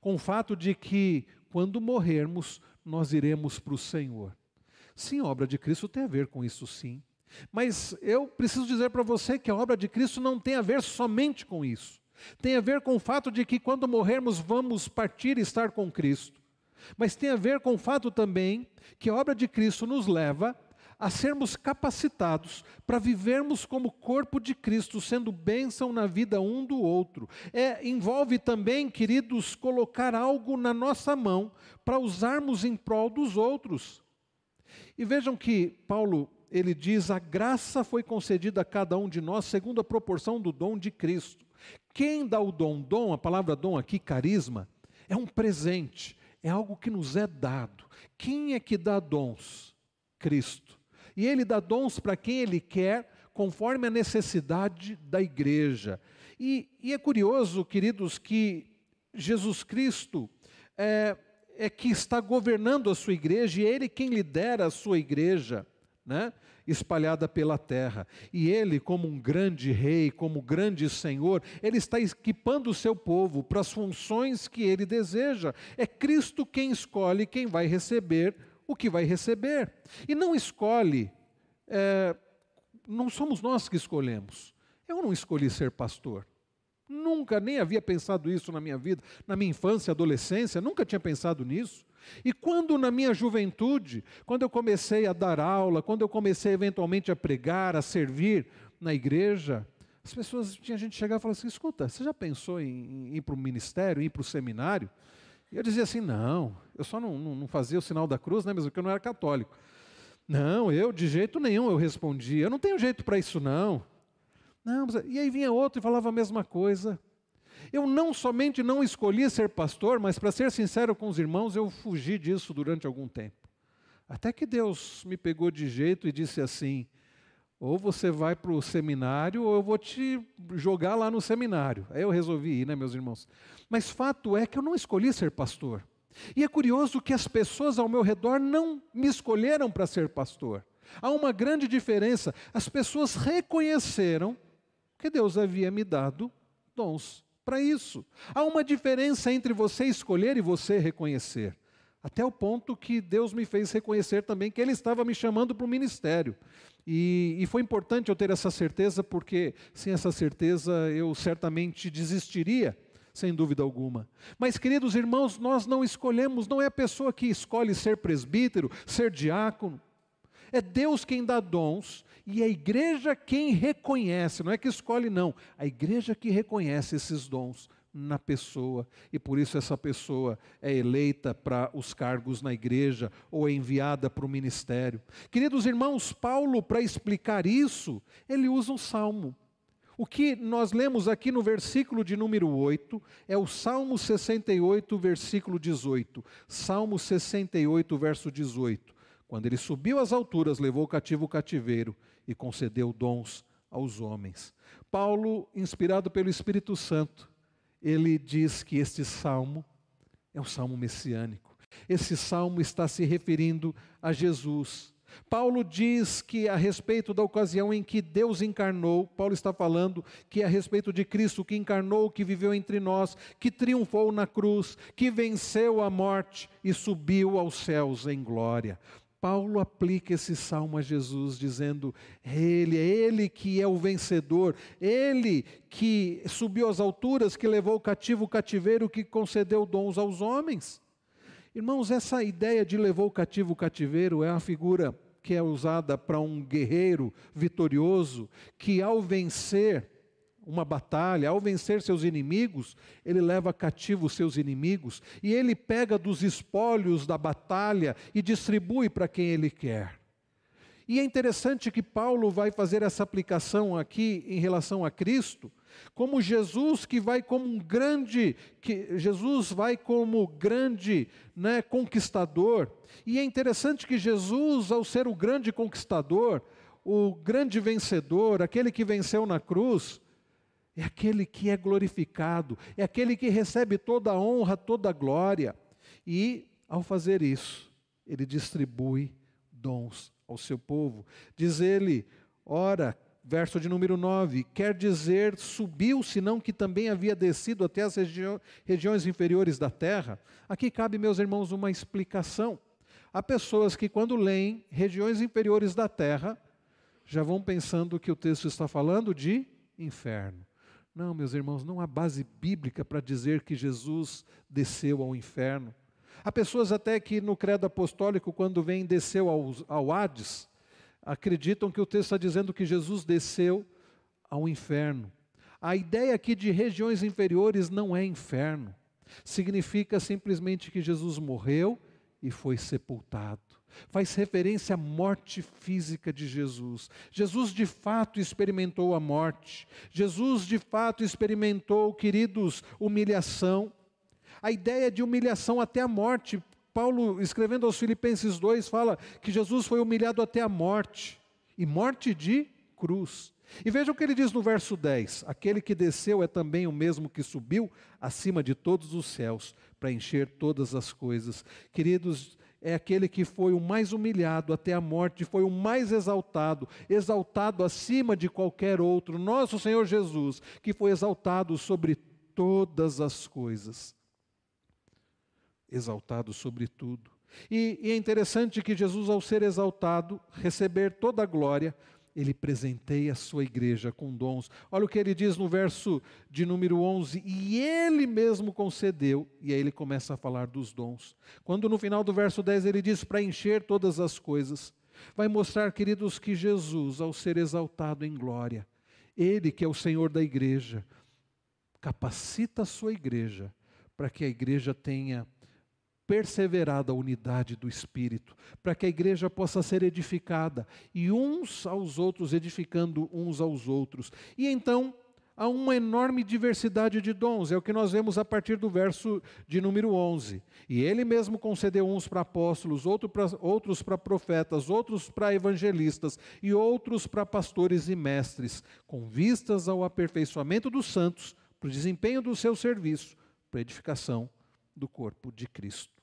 com o fato de que quando morrermos, nós iremos para o Senhor. Sim, a obra de Cristo tem a ver com isso, sim. Mas eu preciso dizer para você que a obra de Cristo não tem a ver somente com isso. Tem a ver com o fato de que quando morrermos vamos partir e estar com Cristo. Mas tem a ver com o fato também que a obra de Cristo nos leva a sermos capacitados para vivermos como corpo de Cristo, sendo bênção na vida um do outro. É, envolve também, queridos, colocar algo na nossa mão para usarmos em prol dos outros. E vejam que Paulo, ele diz: a graça foi concedida a cada um de nós segundo a proporção do dom de Cristo. Quem dá o dom? Dom, a palavra dom aqui, carisma, é um presente é algo que nos é dado. Quem é que dá dons? Cristo. E Ele dá dons para quem Ele quer, conforme a necessidade da igreja. E, e é curioso, queridos, que Jesus Cristo é, é que está governando a sua igreja e é Ele quem lidera a sua igreja. Né? espalhada pela terra. E ele, como um grande rei, como grande senhor, ele está equipando o seu povo para as funções que ele deseja. É Cristo quem escolhe quem vai receber o que vai receber. E não escolhe, é, não somos nós que escolhemos. Eu não escolhi ser pastor. Nunca nem havia pensado isso na minha vida, na minha infância, adolescência, nunca tinha pensado nisso. E quando na minha juventude, quando eu comecei a dar aula, quando eu comecei eventualmente a pregar, a servir na igreja, as pessoas, tinha gente chegar e falar assim: escuta, você já pensou em, em ir para o ministério, ir para o seminário? E eu dizia assim: não, eu só não, não, não fazia o sinal da cruz, né, mesmo que eu não era católico. Não, eu de jeito nenhum eu respondia, eu não tenho jeito para isso não. Não, mas... e aí vinha outro e falava a mesma coisa. Eu não somente não escolhi ser pastor, mas para ser sincero com os irmãos, eu fugi disso durante algum tempo. Até que Deus me pegou de jeito e disse assim: ou você vai para o seminário, ou eu vou te jogar lá no seminário. Aí eu resolvi ir, né, meus irmãos? Mas fato é que eu não escolhi ser pastor. E é curioso que as pessoas ao meu redor não me escolheram para ser pastor. Há uma grande diferença. As pessoas reconheceram que Deus havia me dado dons para isso. Há uma diferença entre você escolher e você reconhecer. Até o ponto que Deus me fez reconhecer também que Ele estava me chamando para o ministério. E, e, foi importante eu ter essa certeza, porque sem essa certeza eu certamente desistiria, sem dúvida alguma. Mas, queridos irmãos, nós não escolhemos, não é a pessoa que escolhe ser presbítero, ser diácono. É Deus quem dá dons e a igreja quem reconhece, não é que escolhe, não, a igreja que reconhece esses dons na pessoa e por isso essa pessoa é eleita para os cargos na igreja ou é enviada para o ministério. Queridos irmãos, Paulo, para explicar isso, ele usa um salmo. O que nós lemos aqui no versículo de número 8 é o Salmo 68, versículo 18. Salmo 68, verso 18. Quando ele subiu às alturas, levou cativo o cativeiro e concedeu dons aos homens. Paulo, inspirado pelo Espírito Santo, ele diz que este salmo é um salmo messiânico. Esse salmo está se referindo a Jesus. Paulo diz que a respeito da ocasião em que Deus encarnou, Paulo está falando que é a respeito de Cristo que encarnou, que viveu entre nós, que triunfou na cruz, que venceu a morte e subiu aos céus em glória. Paulo aplica esse salmo a Jesus, dizendo: Ele, é Ele que é o vencedor, Ele que subiu às alturas, que levou o cativo o cativeiro, que concedeu dons aos homens. Irmãos, essa ideia de levou o cativo o cativeiro é uma figura que é usada para um guerreiro vitorioso que, ao vencer uma batalha, ao vencer seus inimigos, ele leva cativo seus inimigos e ele pega dos espólios da batalha e distribui para quem ele quer. E é interessante que Paulo vai fazer essa aplicação aqui em relação a Cristo, como Jesus que vai como um grande, que Jesus vai como grande, né, conquistador. E é interessante que Jesus, ao ser o grande conquistador, o grande vencedor, aquele que venceu na cruz, é aquele que é glorificado, é aquele que recebe toda a honra, toda a glória. E, ao fazer isso, ele distribui dons ao seu povo. Diz ele, ora, verso de número 9, quer dizer, subiu, senão que também havia descido até as regi regiões inferiores da terra. Aqui cabe, meus irmãos, uma explicação. Há pessoas que, quando leem regiões inferiores da terra, já vão pensando que o texto está falando de inferno. Não, meus irmãos, não há base bíblica para dizer que Jesus desceu ao inferno. Há pessoas até que no credo apostólico, quando vem desceu ao, ao Hades, acreditam que o texto está dizendo que Jesus desceu ao inferno. A ideia aqui de regiões inferiores não é inferno. Significa simplesmente que Jesus morreu e foi sepultado faz referência à morte física de Jesus. Jesus de fato experimentou a morte. Jesus de fato experimentou, queridos, humilhação. A ideia de humilhação até a morte. Paulo, escrevendo aos Filipenses 2, fala que Jesus foi humilhado até a morte e morte de cruz. E veja o que ele diz no verso 10: Aquele que desceu é também o mesmo que subiu acima de todos os céus para encher todas as coisas. Queridos, é aquele que foi o mais humilhado até a morte, foi o mais exaltado, exaltado acima de qualquer outro, nosso Senhor Jesus, que foi exaltado sobre todas as coisas. Exaltado sobre tudo. E, e é interessante que Jesus, ao ser exaltado, receber toda a glória, ele presenteia a sua igreja com dons. Olha o que ele diz no verso de número 11: e ele mesmo concedeu, e aí ele começa a falar dos dons. Quando no final do verso 10 ele diz para encher todas as coisas, vai mostrar, queridos, que Jesus, ao ser exaltado em glória, ele que é o Senhor da igreja, capacita a sua igreja para que a igreja tenha perseverada a unidade do Espírito, para que a igreja possa ser edificada e uns aos outros, edificando uns aos outros. E então há uma enorme diversidade de dons, é o que nós vemos a partir do verso de número 11. E ele mesmo concedeu uns para apóstolos, outros para profetas, outros para evangelistas e outros para pastores e mestres, com vistas ao aperfeiçoamento dos santos, para o desempenho do seu serviço, para a edificação do corpo de Cristo.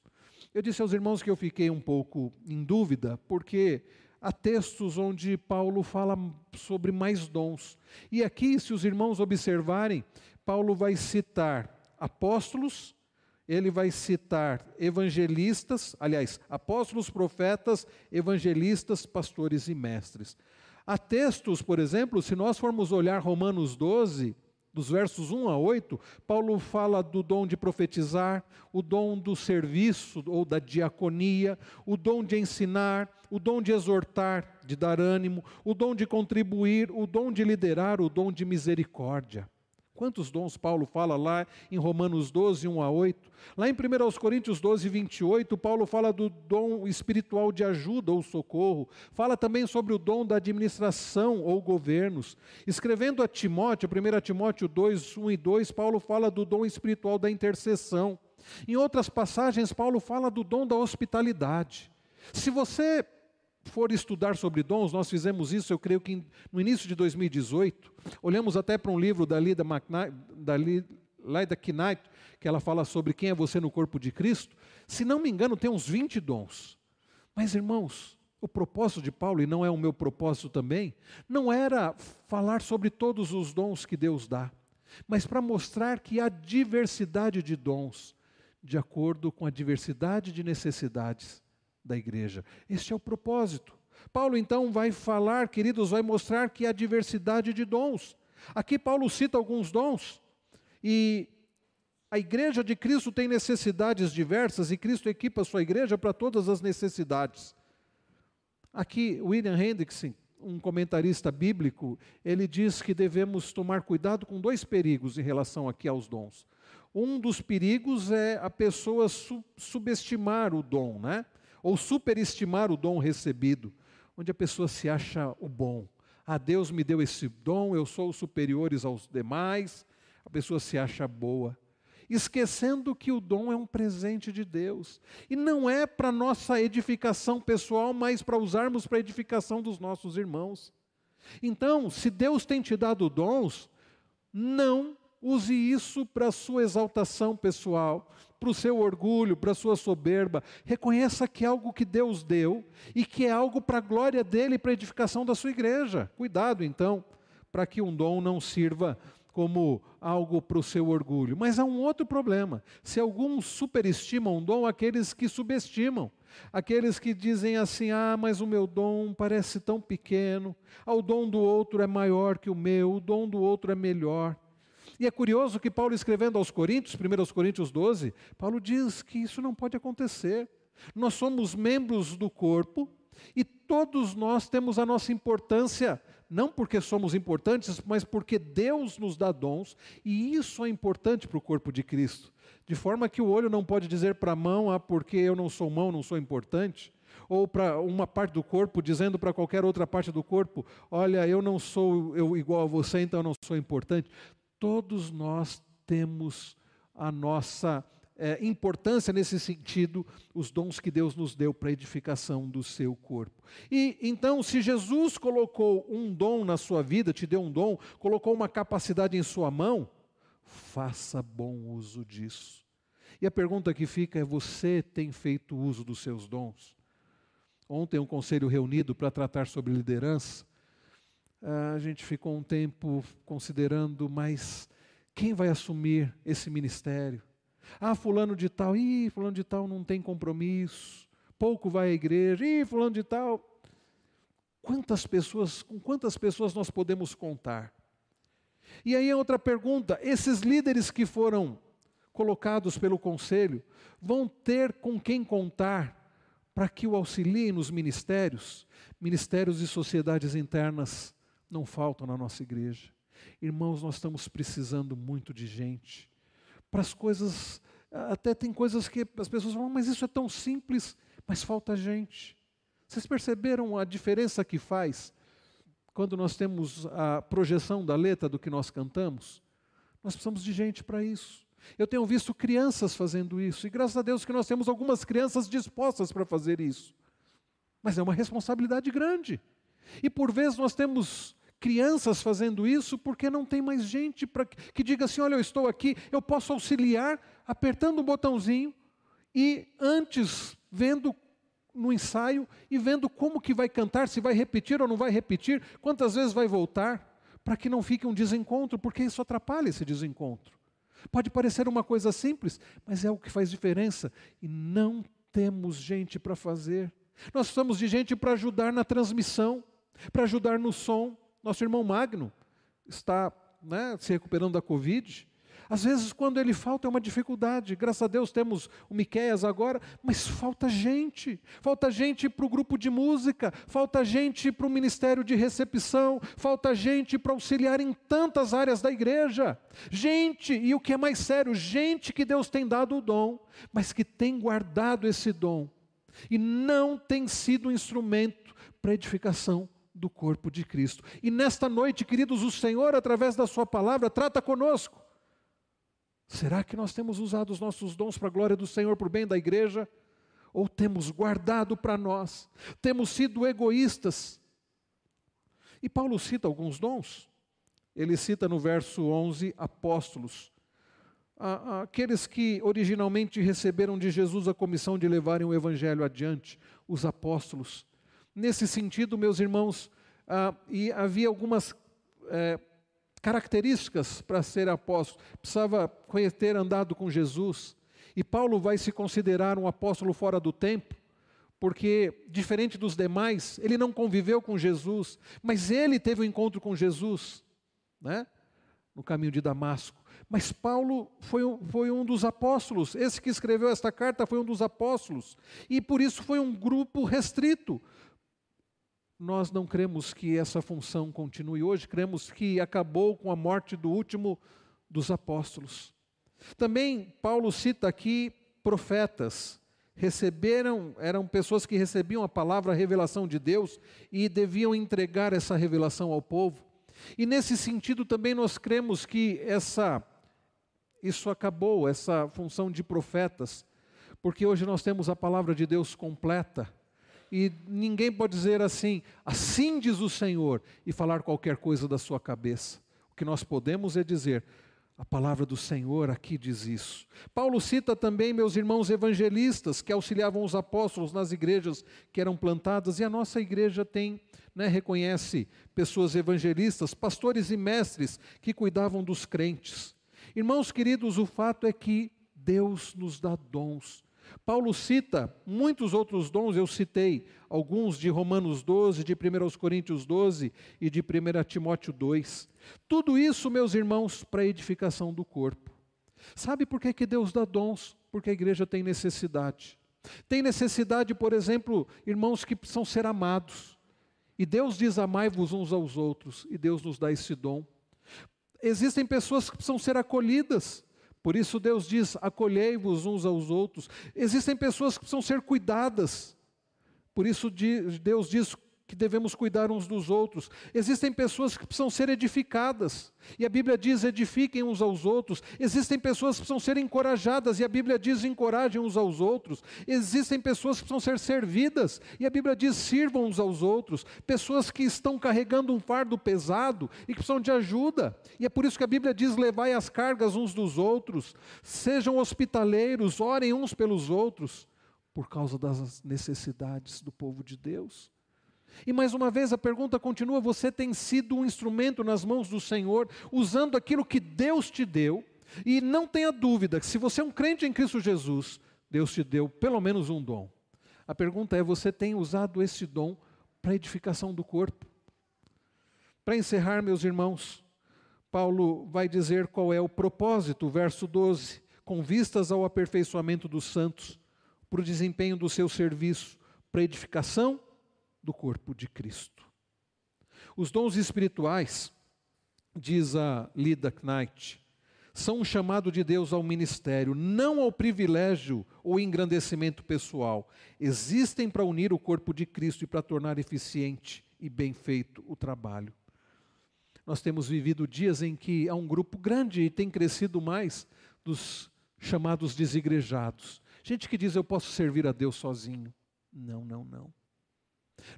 Eu disse aos irmãos que eu fiquei um pouco em dúvida, porque há textos onde Paulo fala sobre mais dons. E aqui, se os irmãos observarem, Paulo vai citar apóstolos, ele vai citar evangelistas, aliás, apóstolos, profetas, evangelistas, pastores e mestres. Há textos, por exemplo, se nós formos olhar Romanos 12, dos versos 1 a 8, Paulo fala do dom de profetizar, o dom do serviço ou da diaconia, o dom de ensinar, o dom de exortar, de dar ânimo, o dom de contribuir, o dom de liderar, o dom de misericórdia. Quantos dons Paulo fala lá em Romanos 12, 1 a 8? Lá em 1 Coríntios 12, 28, Paulo fala do dom espiritual de ajuda ou socorro. Fala também sobre o dom da administração ou governos. Escrevendo a Timóteo, 1 Timóteo 2, 1 e 2, Paulo fala do dom espiritual da intercessão. Em outras passagens, Paulo fala do dom da hospitalidade. Se você for estudar sobre dons, nós fizemos isso, eu creio que no início de 2018, olhamos até para um livro da Lida, McKnight, da Lida Knight, que ela fala sobre quem é você no corpo de Cristo. Se não me engano, tem uns 20 dons. Mas, irmãos, o propósito de Paulo, e não é o meu propósito também, não era falar sobre todos os dons que Deus dá, mas para mostrar que há diversidade de dons, de acordo com a diversidade de necessidades da igreja. Este é o propósito. Paulo então vai falar, queridos, vai mostrar que há diversidade de dons. Aqui Paulo cita alguns dons e a igreja de Cristo tem necessidades diversas e Cristo equipa a sua igreja para todas as necessidades. Aqui William Hendrickson, um comentarista bíblico, ele diz que devemos tomar cuidado com dois perigos em relação aqui aos dons. Um dos perigos é a pessoa subestimar o dom, né? Ou superestimar o dom recebido, onde a pessoa se acha o bom. Ah, Deus me deu esse dom, eu sou superiores aos demais, a pessoa se acha boa. Esquecendo que o dom é um presente de Deus. E não é para nossa edificação pessoal, mas para usarmos para edificação dos nossos irmãos. Então, se Deus tem te dado dons, não use isso para sua exaltação pessoal, para o seu orgulho, para a sua soberba. Reconheça que é algo que Deus deu e que é algo para a glória dele e para a edificação da sua igreja. Cuidado, então, para que um dom não sirva como algo para o seu orgulho. Mas há um outro problema. Se alguns superestimam um dom, aqueles que subestimam. Aqueles que dizem assim: ah, mas o meu dom parece tão pequeno, ah, o dom do outro é maior que o meu, o dom do outro é melhor. E é curioso que Paulo, escrevendo aos Coríntios, 1 Coríntios 12, Paulo diz que isso não pode acontecer. Nós somos membros do corpo e todos nós temos a nossa importância, não porque somos importantes, mas porque Deus nos dá dons, e isso é importante para o corpo de Cristo. De forma que o olho não pode dizer para a mão, ah, porque eu não sou mão, não sou importante ou para uma parte do corpo, dizendo para qualquer outra parte do corpo: Olha, eu não sou eu igual a você, então eu não sou importante. Todos nós temos a nossa é, importância nesse sentido, os dons que Deus nos deu para a edificação do seu corpo. E então, se Jesus colocou um dom na sua vida, te deu um dom, colocou uma capacidade em sua mão, faça bom uso disso. E a pergunta que fica é: você tem feito uso dos seus dons? Ontem, um conselho reunido para tratar sobre liderança, a gente ficou um tempo considerando, mas quem vai assumir esse ministério? Ah, fulano de tal, ih, fulano de tal não tem compromisso, pouco vai à igreja, ih, fulano de tal. Quantas pessoas, com quantas pessoas nós podemos contar? E aí a outra pergunta, esses líderes que foram colocados pelo conselho vão ter com quem contar para que o auxiliem nos ministérios, ministérios e sociedades internas não faltam na nossa igreja. Irmãos, nós estamos precisando muito de gente. Para as coisas, até tem coisas que as pessoas falam, mas isso é tão simples, mas falta gente. Vocês perceberam a diferença que faz quando nós temos a projeção da letra do que nós cantamos? Nós precisamos de gente para isso. Eu tenho visto crianças fazendo isso, e graças a Deus que nós temos algumas crianças dispostas para fazer isso. Mas é uma responsabilidade grande. E por vezes nós temos crianças fazendo isso porque não tem mais gente para que diga assim: olha, eu estou aqui, eu posso auxiliar apertando um botãozinho e antes vendo no ensaio e vendo como que vai cantar, se vai repetir ou não vai repetir, quantas vezes vai voltar, para que não fique um desencontro, porque isso atrapalha esse desencontro. Pode parecer uma coisa simples, mas é o que faz diferença e não temos gente para fazer. Nós precisamos de gente para ajudar na transmissão, para ajudar no som, nosso irmão Magno está né, se recuperando da Covid. Às vezes, quando ele falta, é uma dificuldade. Graças a Deus temos o Miquéias agora, mas falta gente. Falta gente para o grupo de música, falta gente para o ministério de recepção, falta gente para auxiliar em tantas áreas da igreja. Gente, e o que é mais sério, gente que Deus tem dado o dom, mas que tem guardado esse dom e não tem sido um instrumento para edificação do corpo de Cristo. E nesta noite, queridos, o Senhor, através da Sua palavra, trata conosco. Será que nós temos usado os nossos dons para a glória do Senhor, para o bem da igreja? Ou temos guardado para nós? Temos sido egoístas? E Paulo cita alguns dons. Ele cita no verso 11 apóstolos, aqueles que originalmente receberam de Jesus a comissão de levarem o evangelho adiante, os apóstolos. Nesse sentido, meus irmãos, ah, e havia algumas é, características para ser apóstolo. Precisava ter andado com Jesus. E Paulo vai se considerar um apóstolo fora do tempo, porque, diferente dos demais, ele não conviveu com Jesus, mas ele teve um encontro com Jesus, né? no caminho de Damasco. Mas Paulo foi, foi um dos apóstolos, esse que escreveu esta carta foi um dos apóstolos, e por isso foi um grupo restrito, nós não cremos que essa função continue hoje, cremos que acabou com a morte do último dos apóstolos. Também Paulo cita aqui profetas. Receberam, eram pessoas que recebiam a palavra, a revelação de Deus e deviam entregar essa revelação ao povo. E nesse sentido também nós cremos que essa isso acabou, essa função de profetas, porque hoje nós temos a palavra de Deus completa e ninguém pode dizer assim, assim diz o Senhor, e falar qualquer coisa da sua cabeça. O que nós podemos é dizer, a palavra do Senhor aqui diz isso. Paulo cita também meus irmãos evangelistas que auxiliavam os apóstolos nas igrejas que eram plantadas, e a nossa igreja tem, né, reconhece pessoas evangelistas, pastores e mestres que cuidavam dos crentes. Irmãos queridos, o fato é que Deus nos dá dons Paulo cita muitos outros dons, eu citei alguns de Romanos 12, de 1 Coríntios 12 e de 1 Timóteo 2. Tudo isso, meus irmãos, para a edificação do corpo. Sabe por que, que Deus dá dons? Porque a igreja tem necessidade. Tem necessidade, por exemplo, irmãos que precisam ser amados. E Deus diz: amai-vos uns aos outros, e Deus nos dá esse dom. Existem pessoas que precisam ser acolhidas. Por isso Deus diz: acolhei-vos uns aos outros. Existem pessoas que precisam ser cuidadas. Por isso Deus diz: que devemos cuidar uns dos outros. Existem pessoas que precisam ser edificadas, e a Bíblia diz: edifiquem uns aos outros. Existem pessoas que precisam ser encorajadas, e a Bíblia diz: encorajem uns aos outros. Existem pessoas que precisam ser servidas, e a Bíblia diz: sirvam uns aos outros. Pessoas que estão carregando um fardo pesado e que precisam de ajuda, e é por isso que a Bíblia diz: levai as cargas uns dos outros, sejam hospitaleiros, orem uns pelos outros, por causa das necessidades do povo de Deus. E mais uma vez a pergunta continua: você tem sido um instrumento nas mãos do Senhor, usando aquilo que Deus te deu? E não tenha dúvida que se você é um crente em Cristo Jesus, Deus te deu pelo menos um dom. A pergunta é: você tem usado esse dom para edificação do corpo? Para encerrar, meus irmãos, Paulo vai dizer qual é o propósito, verso 12: com vistas ao aperfeiçoamento dos santos, para o desempenho do seu serviço, para edificação do corpo de Cristo. Os dons espirituais, diz a Lida Knight, são um chamado de Deus ao ministério, não ao privilégio ou engrandecimento pessoal. Existem para unir o corpo de Cristo e para tornar eficiente e bem feito o trabalho. Nós temos vivido dias em que há um grupo grande e tem crescido mais dos chamados desigrejados. Gente que diz eu posso servir a Deus sozinho. Não, não, não.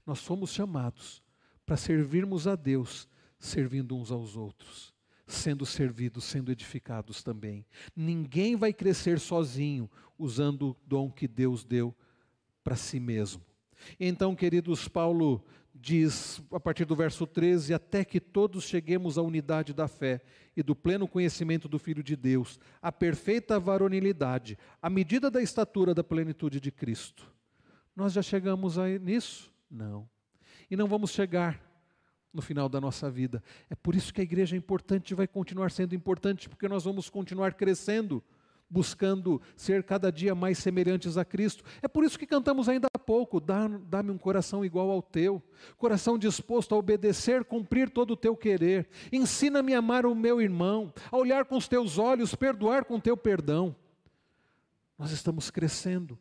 Nós somos chamados para servirmos a Deus, servindo uns aos outros, sendo servidos, sendo edificados também. Ninguém vai crescer sozinho usando o dom que Deus deu para si mesmo. Então, queridos, Paulo diz, a partir do verso 13: Até que todos cheguemos à unidade da fé e do pleno conhecimento do Filho de Deus, à perfeita varonilidade, à medida da estatura da plenitude de Cristo. Nós já chegamos a nisso? Não. E não vamos chegar, no final da nossa vida. É por isso que a igreja é importante e vai continuar sendo importante, porque nós vamos continuar crescendo, buscando ser cada dia mais semelhantes a Cristo. É por isso que cantamos ainda há pouco: dá-me um coração igual ao teu, coração disposto a obedecer, cumprir todo o teu querer. Ensina-me a amar o meu irmão, a olhar com os teus olhos, perdoar com o teu perdão. Nós estamos crescendo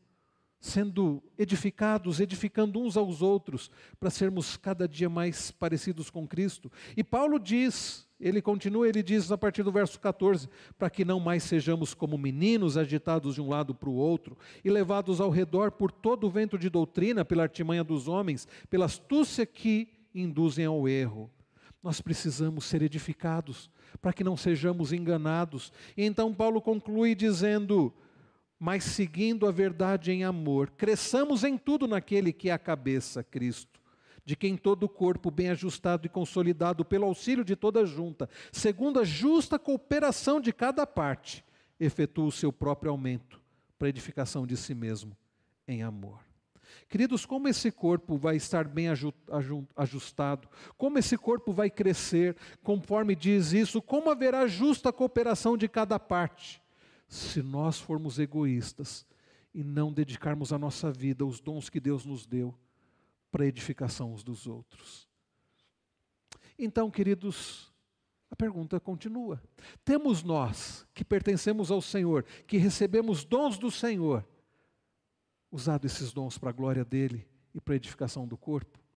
sendo edificados, edificando uns aos outros, para sermos cada dia mais parecidos com Cristo. E Paulo diz, ele continua, ele diz a partir do verso 14: para que não mais sejamos como meninos agitados de um lado para o outro e levados ao redor por todo o vento de doutrina, pela artimanha dos homens, pela astúcia que induzem ao erro. Nós precisamos ser edificados para que não sejamos enganados. E então Paulo conclui dizendo: mas seguindo a verdade em amor, cresçamos em tudo naquele que é a cabeça, Cristo, de quem todo o corpo, bem ajustado e consolidado pelo auxílio de toda junta, segundo a justa cooperação de cada parte, efetua o seu próprio aumento para edificação de si mesmo em amor. Queridos, como esse corpo vai estar bem ajustado, como esse corpo vai crescer, conforme diz isso, como haverá justa cooperação de cada parte se nós formos egoístas e não dedicarmos a nossa vida, os dons que Deus nos deu, para a edificação uns dos outros. Então, queridos, a pergunta continua: temos nós, que pertencemos ao Senhor, que recebemos dons do Senhor, usado esses dons para a glória dele e para a edificação do corpo?